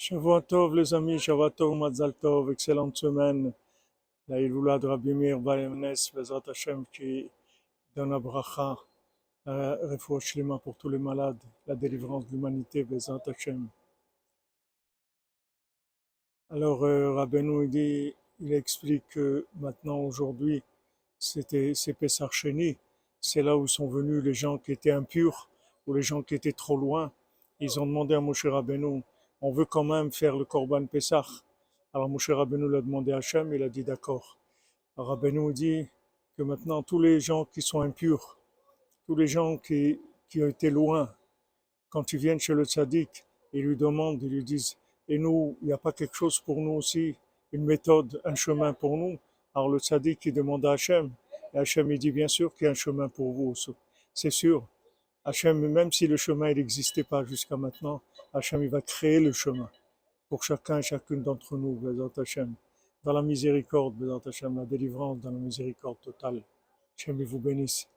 Shavua Tov les amis, Shavua Tov, Mazal Tov, excellente semaine. La Iloula de Rabbi Meir Balemnes, Bezrat Hashem qui donne la bracha, la shlema pour tous les malades, la délivrance de l'humanité, Bezrat Hashem. Alors euh, il dit, il explique que maintenant aujourd'hui, c'était c'est Pessar c'est là où sont venus les gens qui étaient impurs ou les gens qui étaient trop loin. Ils ont demandé à Moshe Rabbeinu, on veut quand même faire le Korban Pessah. Alors Moshe Rabbeinu l'a demandé à Hachem, il a dit d'accord. Rabbeinu dit que maintenant tous les gens qui sont impurs, tous les gens qui, qui ont été loin, quand ils viennent chez le tzaddik, ils lui demandent, ils lui disent, et nous, il n'y a pas quelque chose pour nous aussi, une méthode, un chemin pour nous? Alors le tzaddik, il demande à Hachem, et Hachem, il dit, bien sûr qu'il y a un chemin pour vous, c'est sûr. Hachem, même si le chemin n'existait pas jusqu'à maintenant, Hachem il va créer le chemin pour chacun et chacune d'entre nous, dans la miséricorde, Bézat Hachem, la délivrance dans la miséricorde totale. Hachem il vous bénisse.